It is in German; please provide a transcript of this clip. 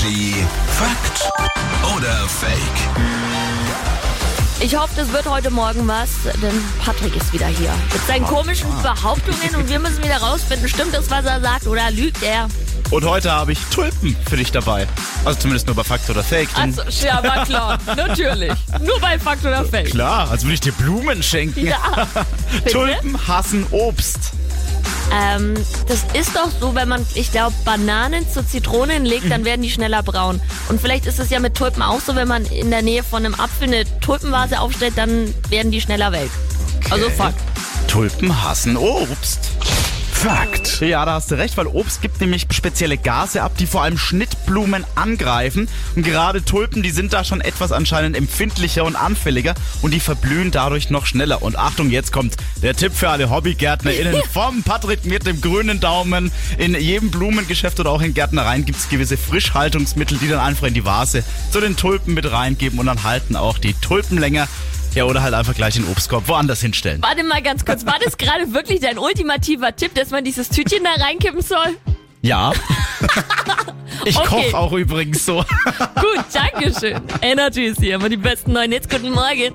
Energy Fakt oder Fake? Ich hoffe, das wird heute Morgen was, denn Patrick ist wieder hier. Mit seinen komischen Behauptungen und wir müssen wieder rausfinden, stimmt das, was er sagt oder lügt er? Und heute habe ich Tulpen für dich dabei. Also zumindest nur bei Fakt oder Fake. Denn Also, ja, war klar. Natürlich. Nur bei Fakt oder Fake. Klar, als würde ich dir Blumen schenken. Ja. Tulpen hassen Obst. Ähm, das ist doch so, wenn man, ich glaube, Bananen zu Zitronen legt, Mhm. dann werden die schneller braun. Und vielleicht ist es ja mit Tulpen auch so, wenn man in der Nähe von einem Apfel eine Tulpenvase aufstellt, dann werden die schneller welk. Also Fakt. Tulpen hassen Obst. Fakt. Ja, da hast du recht, weil Obst gibt nämlich spezielle Gase ab, die vor allem Schnittblumen angreifen. Und gerade Tulpen, die sind da schon etwas anscheinend empfindlicher und anfälliger und die verblühen dadurch noch schneller. Und Achtung, jetzt kommt der Tipp für alle HobbygärtnerInnen vom Patrick mit dem grünen Daumen. In jedem Blumengeschäft oder auch in Gärtnereien gibt es gewisse Frischhaltungsmittel, die dann einfach in die Vase zu den Tulpen mit reingeben und dann halten auch die Tulpen länger. Ja, oder halt einfach gleich den Obstkorb woanders hinstellen. Warte mal ganz kurz, war das gerade wirklich dein ultimativer Tipp, dass man dieses Tütchen da reinkippen soll? Ja. Ich Okay. koche auch übrigens so. Gut, Dankeschön. Energy ist hier, immer die besten neuen Hits. Guten Morgen.